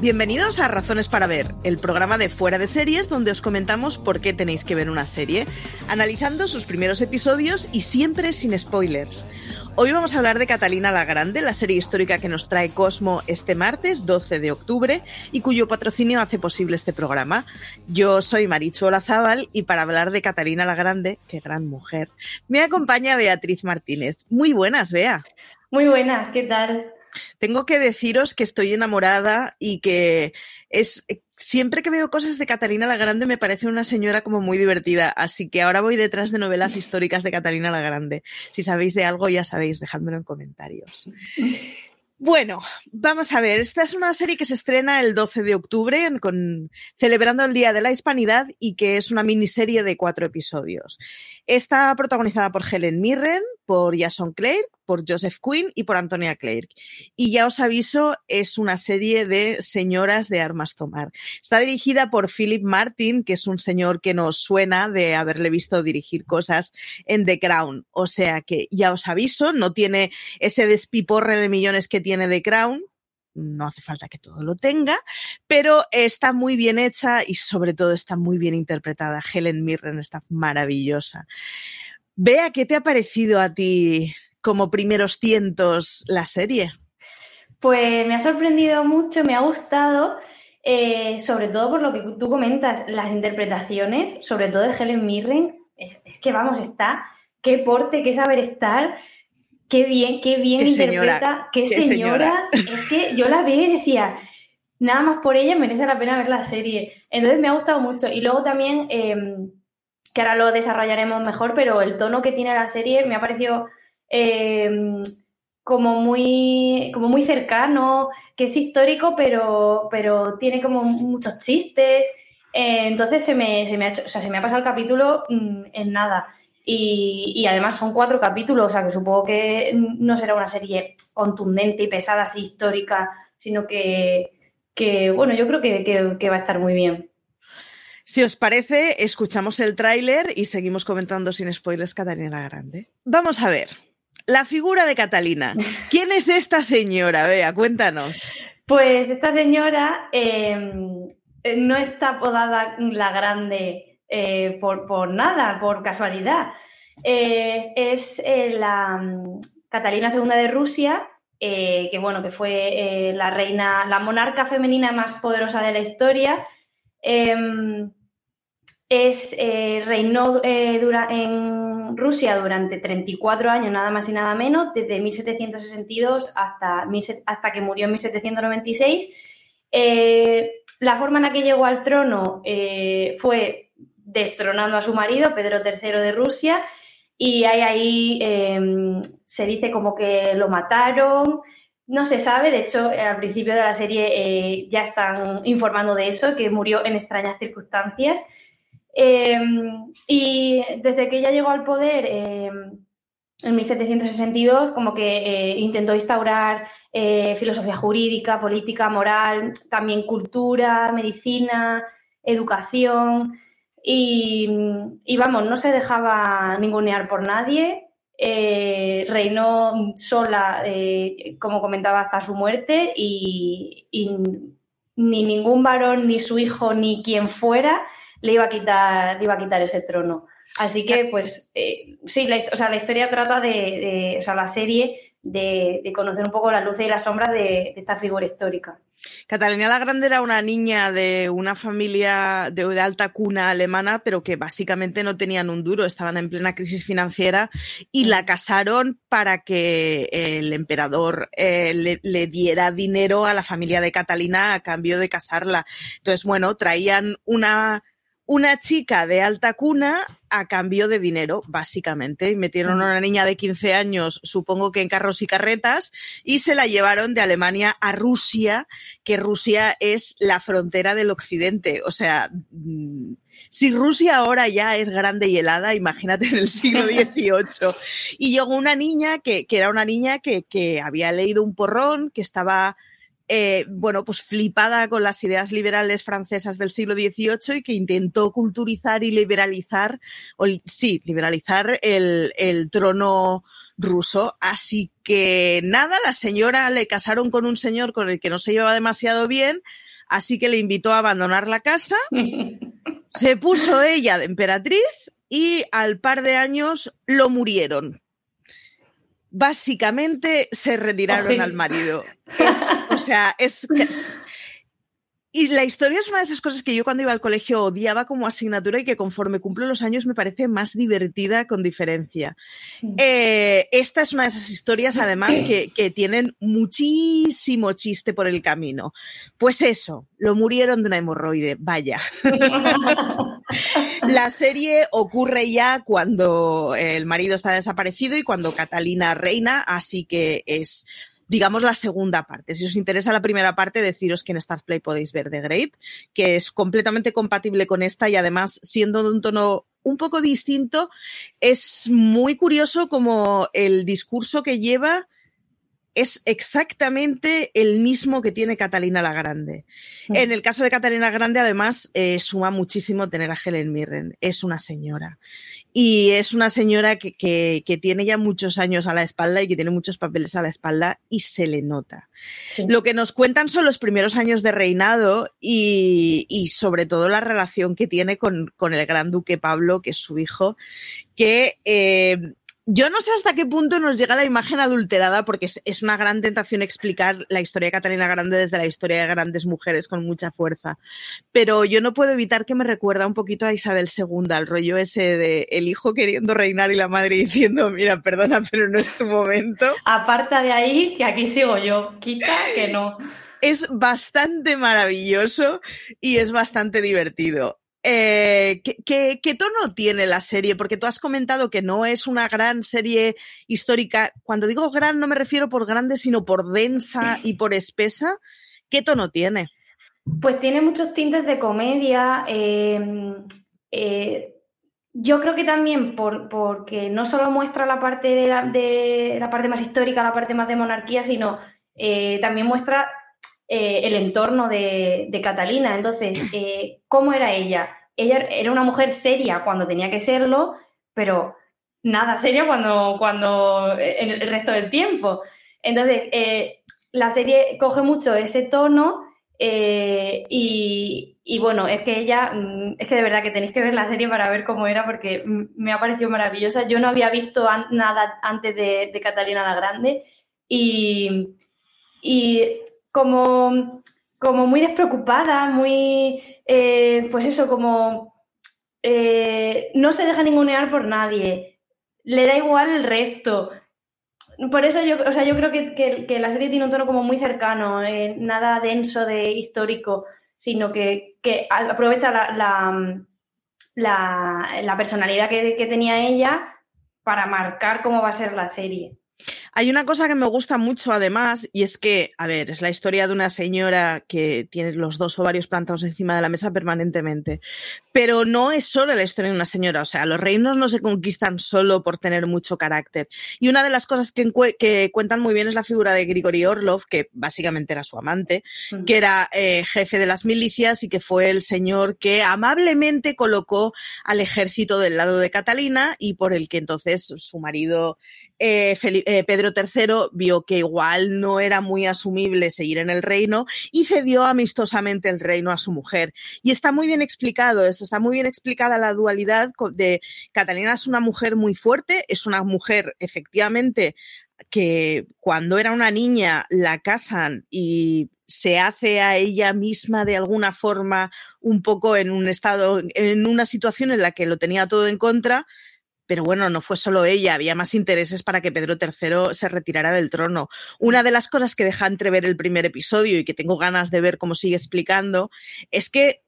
Bienvenidos a Razones para Ver, el programa de Fuera de Series donde os comentamos por qué tenéis que ver una serie, analizando sus primeros episodios y siempre sin spoilers. Hoy vamos a hablar de Catalina la Grande, la serie histórica que nos trae Cosmo este martes 12 de octubre y cuyo patrocinio hace posible este programa. Yo soy Marichu Olazábal y para hablar de Catalina la Grande, qué gran mujer, me acompaña Beatriz Martínez. Muy buenas, Bea. Muy buenas, ¿qué tal? Tengo que deciros que estoy enamorada y que es siempre que veo cosas de Catalina la Grande me parece una señora como muy divertida, así que ahora voy detrás de novelas históricas de Catalina la Grande. Si sabéis de algo ya sabéis, dejádmelo en comentarios. Bueno, vamos a ver, esta es una serie que se estrena el 12 de octubre con, celebrando el Día de la Hispanidad y que es una miniserie de cuatro episodios. Está protagonizada por Helen Mirren, por Jason Clare, por Joseph Quinn y por Antonia Clark. Y ya os aviso, es una serie de señoras de armas tomar. Está dirigida por Philip Martin, que es un señor que nos suena de haberle visto dirigir cosas en The Crown. O sea que ya os aviso, no tiene ese despiporre de millones que tiene The Crown, no hace falta que todo lo tenga, pero está muy bien hecha y sobre todo está muy bien interpretada. Helen Mirren está maravillosa. Vea, ¿qué te ha parecido a ti como primeros cientos la serie? Pues me ha sorprendido mucho, me ha gustado, eh, sobre todo por lo que tú comentas, las interpretaciones, sobre todo de Helen Mirren, es, que vamos, está, qué porte, qué saber estar, qué bien, qué bien interpreta, qué, señora. Es que yo la vi y decía, nada más por ella merece la pena ver la serie. Entonces me ha gustado mucho. Y luego también... Em, que ahora lo desarrollaremos mejor, pero el tono que tiene la serie me ha parecido em, como muy, como muy cercano, que es histórico, pero, pero tiene como muchos chistes. Eh, entonces se me, se me, ha o sea, se me ha pasado el capítulo mm, en nada. Y, además son cuatro capítulos, o sea que supongo que no será una serie contundente y pesada, así histórica, sino que, bueno, yo creo que, va a estar muy bien. Si os parece, escuchamos el tráiler y seguimos comentando sin spoilers Catalina Grande. Vamos a ver, la figura de Catalina. ¿Quién es esta señora? Vea, cuéntanos. Pues esta señora em, no está apodada la Grande eh, por, nada, por casualidad. Eh, es eh, la mm, Catalina II de Rusia, que bueno, que fue la reina, la monarca femenina más poderosa de la historia. Em, es, reinó en Rusia durante 34 años, nada más y nada menos, desde 1762 hasta, que murió en 1796. la forma en la que llegó al trono fue destronando a su marido, Pedro III de Rusia, y ahí se dice como que lo mataron, no se sabe, de hecho al principio de la serie eh, ya están informando de eso, que murió en extrañas circunstancias. Em, y desde que ella llegó al poder em, en 1762, como que eh, intentó instaurar eh, filosofía jurídica, política, moral, también cultura, medicina, educación. Y, vamos, no se dejaba ningunear por nadie, eh, reinó sola, como comentaba, hasta su muerte y, ni ningún varón, ni su hijo, ni quien fuera le iba a quitar, iba a quitar ese trono. Así que, pues, eh, sí, la, o sea, la historia trata de, o sea, la serie de, conocer un poco la luz y la sombra de esta figura histórica. Catalina la Grande era una niña de una familia de, alta cuna alemana, pero que básicamente no tenían un duro, estaban en plena crisis financiera y la casaron para que el emperador eh, le, le, diera dinero a la familia de Catalina a cambio de casarla. Entonces, bueno, traían una una chica de alta cuna a cambio de dinero, básicamente. Y metieron a una niña de 15 años, supongo que en carros y carretas, y se la llevaron de Alemania a Rusia, que Rusia es la frontera del occidente. O sea, mm, si Rusia ahora ya es grande y helada, imagínate en el siglo XVIII. Y llegó una niña que, era una niña que, que había leído un porrón, que estaba eh, bueno, pues flipada con las ideas liberales francesas del siglo XVIII y que intentó culturizar y liberalizar, o, sí, liberalizar el, el trono ruso. Así que nada, la señora le casaron con un señor con el que no se llevaba demasiado bien, así que le invitó a abandonar la casa. Se puso ella de emperatriz y al par de años lo murieron básicamente se retiraron al marido. o sea, es, y la historia es una de esas cosas que yo cuando iba al colegio odiaba como asignatura y que conforme cumplo los años me parece más divertida con diferencia. Eh, esta es una de esas historias además que, que, tienen muchísimo chiste por el camino. Pues eso, lo murieron de una hemorroide, vaya. la serie ocurre ya cuando el marido está desaparecido y cuando Catalina reina, así que es digamos, la segunda parte. Si os interesa la primera parte, deciros que en Start Play podéis ver The Great, que es completamente compatible con esta y además, siendo de un tono un poco distinto, es muy curioso como el discurso que lleva es exactamente el mismo que tiene Catalina la Grande. Mm. En el caso de Catalina Grande, además, eh, suma muchísimo tener a Helen Mirren. Es una señora. Y es una señora que, que, tiene ya muchos años a la espalda y que tiene muchos papeles a la espalda y se le nota. Lo que nos cuentan son los primeros años de reinado y, y sobre todo la relación que tiene con, con, el gran duque Pablo, que es su hijo, que eh, yo no sé hasta qué punto nos llega la imagen adulterada, porque es, una gran tentación explicar la historia de Catalina Grande desde la historia de grandes mujeres con mucha fuerza. Pero yo no puedo evitar que me recuerda un poquito a Isabel II, al rollo ese de el hijo queriendo reinar y la madre diciendo, mira, perdona, pero no es tu momento. Aparta de ahí, que aquí sigo yo. Quita que no. Es bastante maravilloso y es bastante divertido Eh, ¿qué, tono tiene la serie? Porque tú has comentado que no es una gran serie histórica. Cuando digo gran no me refiero por grande, sino por densa y por espesa. ¿Qué tono tiene? Pues tiene muchos tintes de comedia. Em, eh, yo creo que también por, porque no solo muestra la parte de la, parte más histórica, la parte más de monarquía, sino eh, también muestra eh, el entorno de, Catalina. Entonces, eh, ¿cómo era ella? Ella era una mujer seria cuando tenía que serlo, pero nada seria cuando, cuando en el resto del tiempo. Entonces, eh, la serie coge mucho ese tono y, bueno, es que ella, mm, es que de verdad que tenéis que ver la serie para ver cómo era porque me ha parecido maravillosa. Yo no había visto nada antes de, de Catalina la Grande y, y como, como muy despreocupada, muy, eh, pues eso, como eh, no se deja ningunear por nadie, le da igual el resto. Por eso yo, o sea, yo creo que, la serie tiene un tono como muy cercano, eh, nada denso de histórico, sino que, aprovecha la, la, personalidad que, que tenía ella para marcar cómo va a ser la serie. Hay una cosa que me gusta mucho además y es que, a ver, es la historia de una señora que tiene los dos ovarios plantados encima de la mesa permanentemente, pero no es solo la historia de una señora, o sea, los reinos no se conquistan solo por tener mucho carácter. Y una de las cosas que, cuentan muy bien es la figura de Grigori Orlov, que básicamente era su amante, que era eh, jefe de las milicias y que fue el señor que amablemente colocó al ejército del lado de Catalina y por el que entonces su marido eh, eh, Pedro III vio que igual no era muy asumible seguir en el reino y cedió amistosamente el reino a su mujer. Y está muy bien explicado esto, está muy bien explicada la dualidad de Catalina es una mujer muy fuerte, es una mujer efectivamente que cuando era una niña la casan y se hace a ella misma de alguna forma un poco en un estado, en una situación en la que lo tenía todo en contra, pero bueno, no fue solo ella, había más intereses para que Pedro III se retirara del trono. Una de las cosas que deja entrever el primer episodio y que tengo ganas de ver cómo sigue explicando es que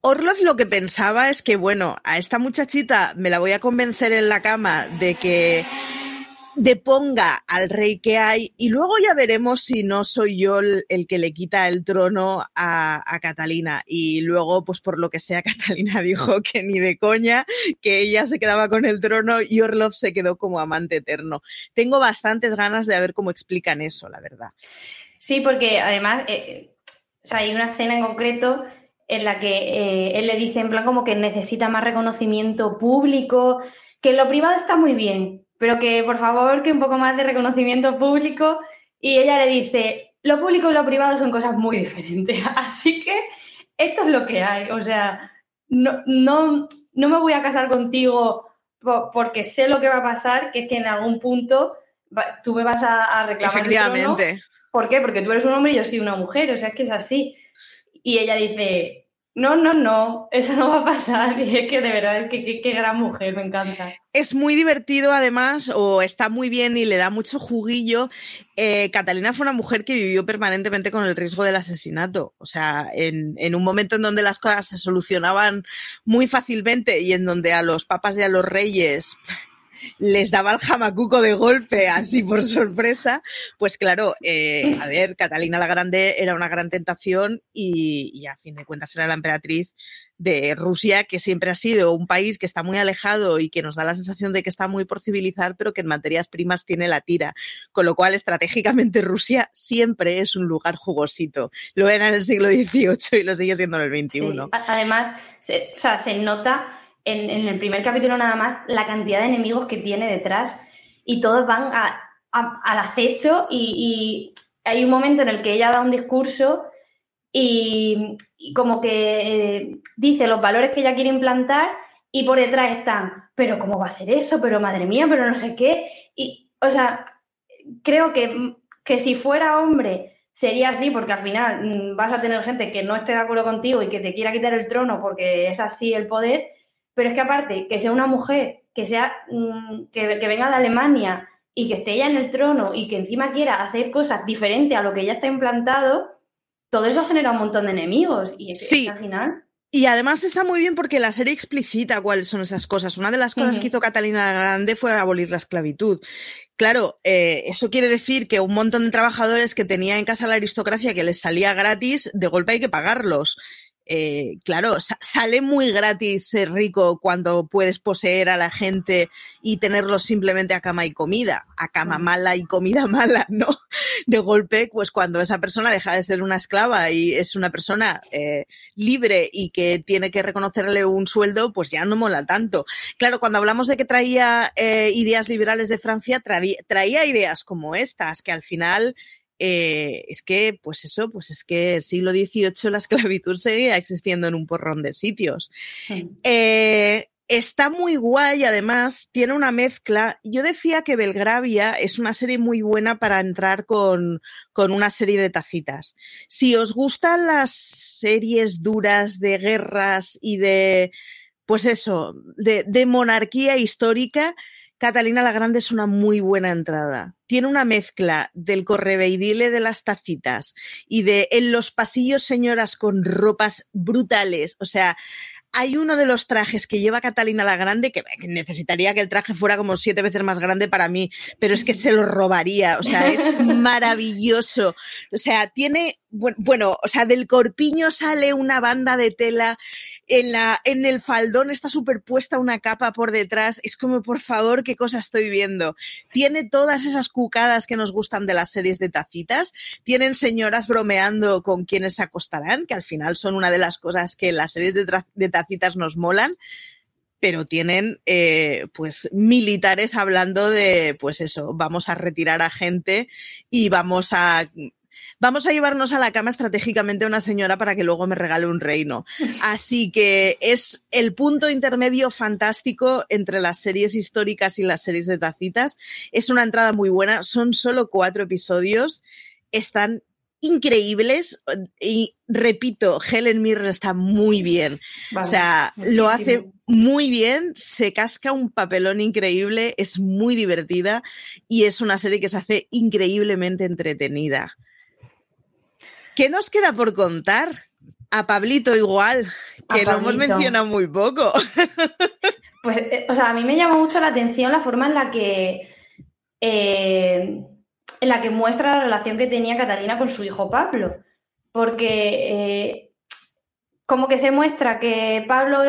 Orlov lo que pensaba es que, bueno, a esta muchachita me la voy a convencer en la cama de que deponga al rey que hay y luego ya veremos si no soy yo el, que le quita el trono a, Catalina. Y luego, pues por lo que sea, Catalina dijo que ni de coña, que ella se quedaba con el trono y Orlov se quedó como amante eterno. Tengo bastantes ganas de ver cómo explican eso, la verdad. Sí, porque además eh, hay una escena en concreto en la que eh, él le dice en plan como que necesita más reconocimiento público, que lo privado está muy bien, pero que por favor que un poco más de reconocimiento público y ella le dice, lo público y lo privado son cosas muy diferentes, así que esto es lo que hay, o sea, no, no, no me voy a casar contigo porque sé lo que va a pasar, que es que en algún punto tú me vas a, reclamar. Efectivamente. ¿Por qué? Porque tú eres un hombre y yo soy una mujer, o sea, es que es así. Y ella dice, no, no, no, eso no va a pasar. Y es que de verdad, qué, qué, gran mujer, me encanta. Es muy divertido además, o está muy bien y le da mucho juguillo. Eh, Catalina fue una mujer que vivió permanentemente con el riesgo del asesinato. O sea, en, en, un momento en donde las cosas se solucionaban muy fácilmente y en donde a los papas y a los reyes les daba el jamacuco de golpe, así por sorpresa, pues claro, eh, a ver, Catalina la Grande era una gran tentación y, a fin de cuentas era la emperatriz de Rusia, que siempre ha sido un país que está muy alejado y que nos da la sensación de que está muy por civilizar, pero que en materias primas tiene la tira. Con lo cual, estratégicamente, Rusia siempre es un lugar jugosito. Lo era en el siglo XVIII y lo sigue siendo en el XXI. Además, o sea, se nota en, el primer capítulo nada más la cantidad de enemigos que tiene detrás y todos van al acecho y, hay un momento en el que ella da un discurso y, como que eh, dice los valores que ella quiere implantar y por detrás están, pero ¿cómo va a hacer eso? Pero madre mía, pero no sé qué. Y, o sea, creo que, que si fuera hombre sería así, porque al final mm, vas a tener gente que no esté de acuerdo contigo y que te quiera quitar el trono porque es así el poder, pero es que aparte, que sea una mujer, que, sea, mm, que, venga de Alemania y que esté ella en el trono y que encima quiera hacer cosas diferentes a lo que ya está implantado, todo eso genera un montón de enemigos. Y sí. al final. Y además está muy bien porque la serie explicita cuáles son esas cosas. Una de las cosas que hizo Catalina Grande fue abolir la esclavitud. Claro, eh, eso quiere decir que un montón de trabajadores que tenía en casa la aristocracia que les salía gratis, de golpe hay que pagarlos. Eh, claro, sale muy gratis ser rico cuando puedes poseer a la gente y tenerlos simplemente a cama y comida, a cama mala y comida mala, ¿no? De golpe, pues cuando esa persona deja de ser una esclava y es una persona eh, libre y que tiene que reconocerle un sueldo, pues ya no mola tanto. Claro, cuando hablamos de que traía eh, ideas liberales de Francia, traía ideas como estas, que al final eh, es que, pues eso, pues es que el siglo XVIII la esclavitud seguía existiendo en un porrón de sitios. Eh, está muy guay, además, tiene una mezcla. Yo decía que Belgravia es una serie muy buena para entrar con, con una serie de tacitas. Si os gustan las series duras de guerras y de, pues eso, de, de monarquía histórica, Catalina la Grande es una muy buena entrada. Tiene una mezcla del correveidile de las tacitas y de en los pasillos señoras con ropas brutales. O sea, hay uno de los trajes que lleva Catalina la Grande que, necesitaría que el traje fuera como siete veces más grande para mí, pero es que se lo robaría. O sea, es maravilloso. O sea, tiene, bueno, o sea, del corpiño sale una banda de tela en, la, en el faldón está superpuesta una capa por detrás. Es como, por favor, qué cosa estoy viendo. Tiene todas esas cucadas que nos gustan de las series de tacitas. Tienen señoras bromeando con quienes se acostarán, que al final son una de las cosas que las series de, de tacitas nos molan pero tienen eh, pues militares hablando de pues eso, vamos a retirar a gente y vamos a vamos a llevarnos a la cama estratégicamente a una señora para que luego me regale un reino. Así que es el punto intermedio fantástico entre las series históricas y las series de tacitas. Es una entrada muy buena, son solo cuatro episodios, están increíbles y repito, Helen Mirren está muy bien. o sea, lo hace muy bien, se casca un papelón increíble, es muy divertida y es una serie que se hace increíblemente entretenida. ¿Qué nos queda por contar? A Pablito igual, que lo hemos mencionado muy poco. Pues, eh, o sea, a mí me llama mucho la atención la forma en la que eh, en la que muestra la relación que tenía Catalina con su hijo Pablo. Porque eh, como que se muestra que Pablo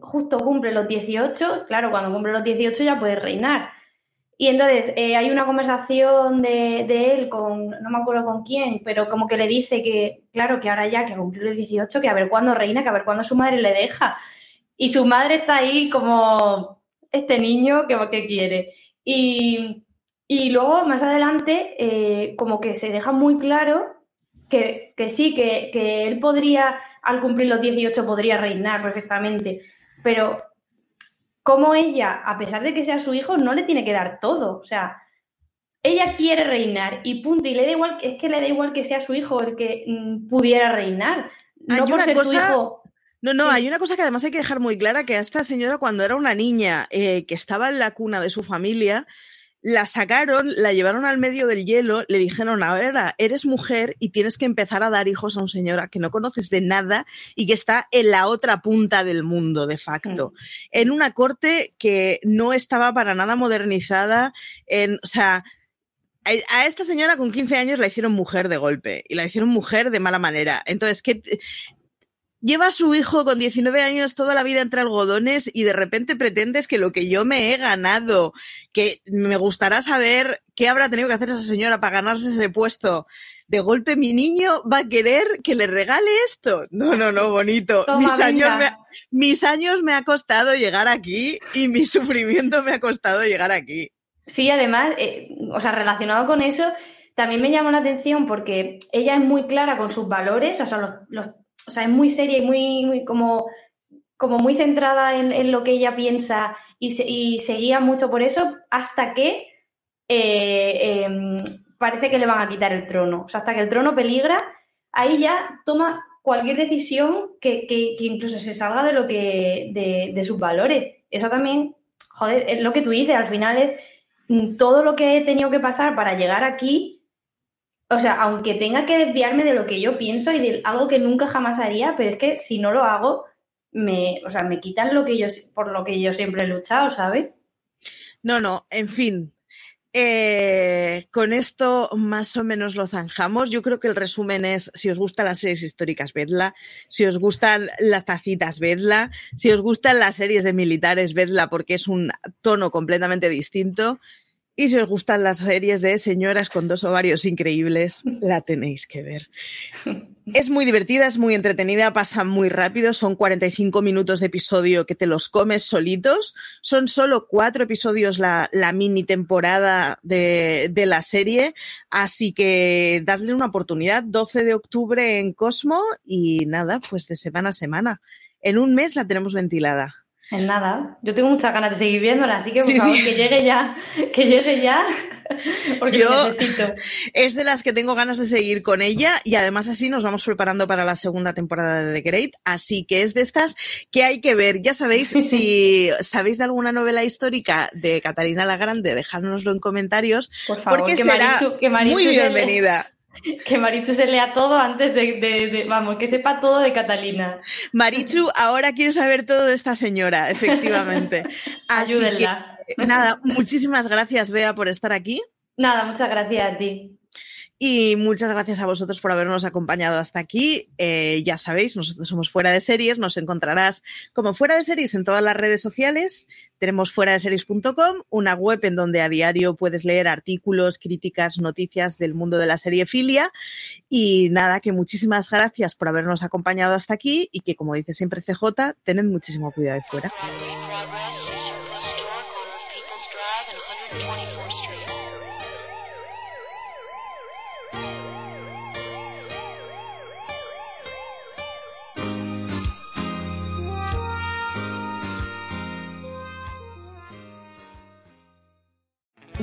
justo cumple los 18, claro, cuando cumple los 18 ya puede reinar. Y entonces eh, hay una conversación de, él con, no me acuerdo con quién, pero como que le dice que, claro, que ahora ya que ha cumplido el 18, que a ver cuándo reina, que a ver cuándo su madre le deja. Y su madre está ahí como este niño que, que quiere. Y, luego más adelante, eh, como que se deja muy claro que, sí, que, que él podría, al cumplir los 18, podría reinar perfectamente, pero como ella, a pesar de que sea su hijo, no le tiene que dar todo. O sea, ella quiere reinar y punto. Y le da igual, es que le da igual que sea su hijo el que mm, pudiera reinar. No por ser su hijo. No, no, hay una cosa que además hay que dejar muy clara, que a esta señora cuando era una niña eh, que estaba en la cuna de su familia, la sacaron, la llevaron al medio del hielo, le dijeron, a ver, eres mujer y tienes que empezar a dar hijos a una señora que no conoces de nada y que está en la otra punta del mundo, de facto. En una corte que no estaba para nada modernizada, en, o sea, a esta señora con 15 años la hicieron mujer de golpe y la hicieron mujer de mala manera. Entonces, ¿qué, lleva a su hijo con 19 años toda la vida entre algodones y de repente pretendes que lo que yo me he ganado, que me gustará saber qué habrá tenido que hacer esa señora para ganarse ese puesto. De golpe mi niño va a querer que le regale esto. No, no, no, bonito. mis, años me, mis años me ha costado llegar aquí y mi sufrimiento me ha costado llegar aquí. Sí, además, eh, o sea, relacionado con eso, también me llama la atención porque ella es muy clara con sus valores, o sea, los, los o sea, es muy seria y muy, muy como, como muy centrada en, lo que ella piensa y se, y guía mucho por eso hasta que eh, em, parece que le van a quitar el trono. O sea, hasta que el trono peligra, ahí ya toma cualquier decisión que, incluso se salga de lo que de, de, sus valores. Eso también, joder, es lo que tú dices, al final es mm, todo lo que he tenido que pasar para llegar aquí o sea, aunque tenga que desviarme de lo que yo pienso y de algo que nunca jamás haría, pero es que si no lo hago, me, o sea, me quitan lo que yo, por lo que yo siempre he luchado, ¿sabes? No, no, en fin. Eh, con esto más o menos lo zanjamos. Yo creo que el resumen es, si os gustan las series históricas, vedla. Si os gustan las tacitas, vedla. Si os gustan las series de militares, vedla porque es un tono completamente distinto. Y si os gustan las series de señoras con dos ovarios increíbles, la tenéis que ver. Es muy divertida, es muy entretenida, pasa muy rápido, son 45 minutos de episodio que te los comes solitos. Son solo cuatro episodios la, la mini temporada de, de, la serie, así que dadle una oportunidad. 12 de octubre en Cosmo y nada, pues de semana a semana. En un mes la tenemos ventilada. En nada. Yo tengo muchas ganas de seguir viéndola, así que por favor, que llegue ya, que llegue ya, porque Yo, necesito. Es de las que tengo ganas de seguir con ella y además así nos vamos preparando para la segunda temporada de The Great, así que es de estas que hay que ver. Ya sabéis, si sabéis de alguna novela histórica de Catalina la Grande, dejárnoslo en comentarios, por favor, porque que será Marichu, que Marichu muy bienvenida. Que Marichu se lea todo antes de, de, de, vamos, que sepa todo de Catalina. Marichu, ahora quiero saber todo de esta señora, efectivamente. Así Ayúdenla. Que, nada, muchísimas gracias, Bea, por estar aquí. Nada, muchas gracias a ti. Y muchas gracias a vosotros por habernos acompañado hasta aquí. Eh, ya sabéis, nosotros somos Fuera de Series, nos encontrarás como Fuera de Series en todas las redes sociales. Tenemos fuera de series.com, una web en donde a diario puedes leer artículos, críticas, noticias del mundo de la serie filia. Y nada, que muchísimas gracias por habernos acompañado hasta aquí y que, como dice siempre CJ, tened muchísimo cuidado de fuera.